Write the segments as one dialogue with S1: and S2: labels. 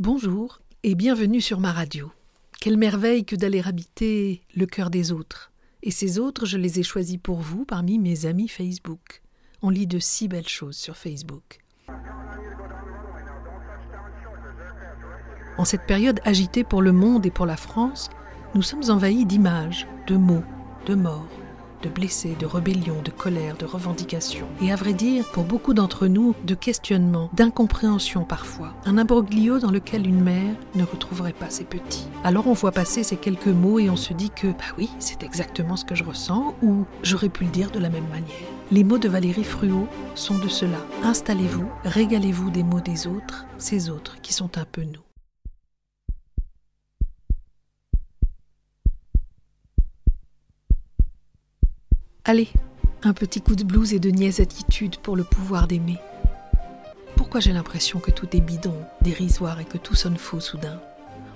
S1: Bonjour et bienvenue sur ma radio. Quelle merveille que d'aller habiter le cœur des autres. Et ces autres, je les ai choisis pour vous parmi mes amis Facebook. On lit de si belles choses sur Facebook. En cette période agitée pour le monde et pour la France, nous sommes envahis d'images, de mots, de morts, de blessés, de rébellions, de colère, de revendications. Et à vrai dire, pour beaucoup d'entre nous, de questionnements, d'incompréhension parfois. Un imbroglio dans lequel une mère ne retrouverait pas ses petits. Alors on voit passer ces quelques mots et on se dit que, bah oui, c'est exactement ce que je ressens, ou j'aurais pu le dire de la même manière. Les mots de Valérie Fruot sont de cela. Installez-vous, régalez-vous des mots des autres, ces autres qui sont un peu nous. Allez, un petit coup de blues et de niaise attitude pour le pouvoir d'aimer. Pourquoi j'ai l'impression que tout est bidon, dérisoire et que tout sonne faux soudain?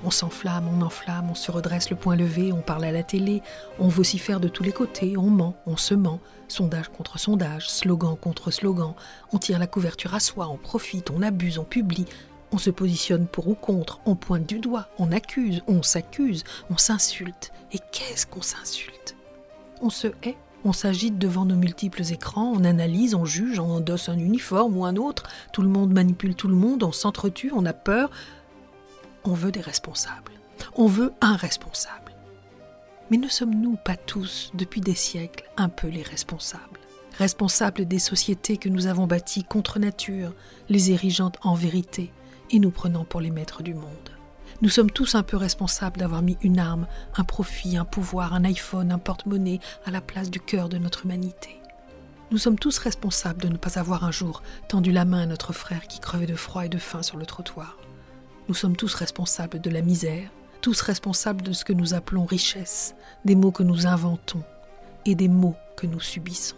S1: On s'enflamme, on enflamme, on se redresse le point levé, on parle à la télé, on vocifère de tous les côtés, on ment, on se ment, sondage contre sondage, slogan contre slogan, on tire la couverture à soi, on profite, on abuse, on publie, on se positionne pour ou contre, on pointe du doigt, on accuse, on s'accuse, on s'insulte. Et qu'est-ce qu'on s'insulte? On se hait? On s'agite devant nos multiples écrans, on analyse, on juge, on endosse un uniforme ou un autre, tout le monde manipule tout le monde, on s'entretue, on a peur. On veut des responsables. On veut un responsable. Mais ne sommes-nous pas tous, depuis des siècles, un peu les responsables? Responsables des sociétés que nous avons bâties contre nature, les érigeant en vérité et nous prenant pour les maîtres du monde nous sommes tous un peu responsables d'avoir mis une arme, un profit, un pouvoir, un iPhone, un porte-monnaie à la place du cœur de notre humanité. Nous sommes tous responsables de ne pas avoir un jour tendu la main à notre frère qui crevait de froid et de faim sur le trottoir. Nous sommes tous responsables de la misère, tous responsables de ce que nous appelons richesse, des mots que nous inventons et des mots que nous subissons.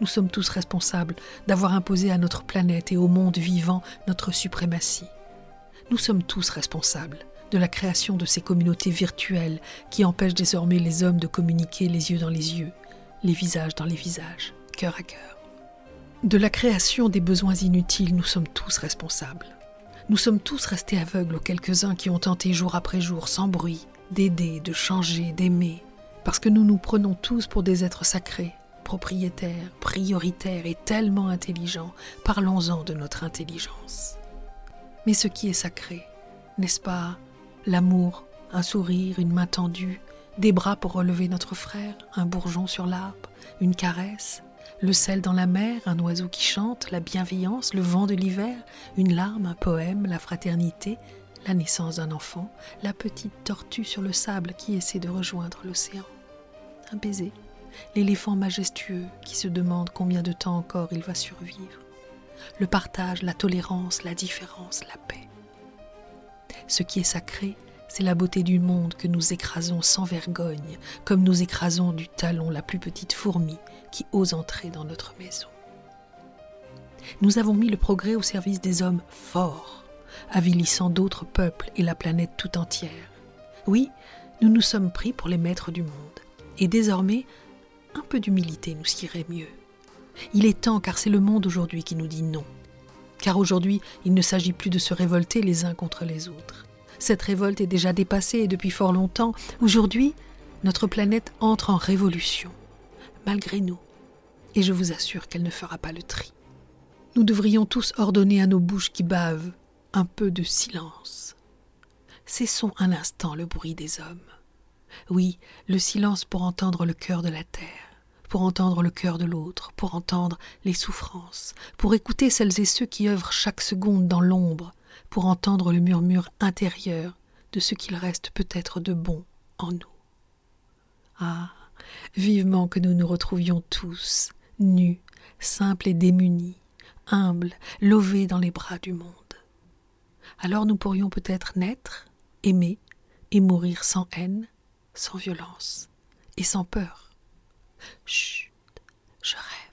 S1: Nous sommes tous responsables d'avoir imposé à notre planète et au monde vivant notre suprématie. Nous sommes tous responsables de la création de ces communautés virtuelles qui empêchent désormais les hommes de communiquer les yeux dans les yeux, les visages dans les visages, cœur à cœur. De la création des besoins inutiles, nous sommes tous responsables. Nous sommes tous restés aveugles aux quelques-uns qui ont tenté jour après jour, sans bruit, d'aider, de changer, d'aimer, parce que nous nous prenons tous pour des êtres sacrés, propriétaires, prioritaires et tellement intelligents. Parlons-en de notre intelligence. Mais ce qui est sacré, n'est-ce pas? L'amour, un sourire, une main tendue, des bras pour relever notre frère, un bourgeon sur l'arbre, une caresse, le sel dans la mer, un oiseau qui chante, la bienveillance, le vent de l'hiver, une larme, un poème, la fraternité, la naissance d'un enfant, la petite tortue sur le sable qui essaie de rejoindre l'océan, un baiser, l'éléphant majestueux qui se demande combien de temps encore il va survivre, le partage, la tolérance, la différence, la paix. Ce qui est sacré, c'est la beauté du monde que nous écrasons sans vergogne, comme nous écrasons du talon la plus petite fourmi qui ose entrer dans notre maison. Nous avons mis le progrès au service des hommes forts, avilissant d'autres peuples et la planète tout entière. Oui, nous nous sommes pris pour les maîtres du monde, et désormais, un peu d'humilité nous irait mieux. Il est temps car c'est le monde aujourd'hui qui nous dit non. Car aujourd'hui, il ne s'agit plus de se révolter les uns contre les autres. Cette révolte est déjà dépassée et depuis fort longtemps. Aujourd'hui, notre planète entre en révolution, malgré nous. Et je vous assure qu'elle ne fera pas le tri. Nous devrions tous ordonner à nos bouches qui bavent un peu de silence. Cessons un instant le bruit des hommes. Oui, le silence pour entendre le cœur de la terre pour entendre le cœur de l'autre, pour entendre les souffrances, pour écouter celles et ceux qui œuvrent chaque seconde dans l'ombre, pour entendre le murmure intérieur de ce qu'il reste peut-être de bon en nous. Ah, vivement que nous nous retrouvions tous, nus, simples et démunis, humbles, lovés dans les bras du monde. Alors nous pourrions peut-être naître, aimer et mourir sans haine, sans violence et sans peur. Chut, je rêve.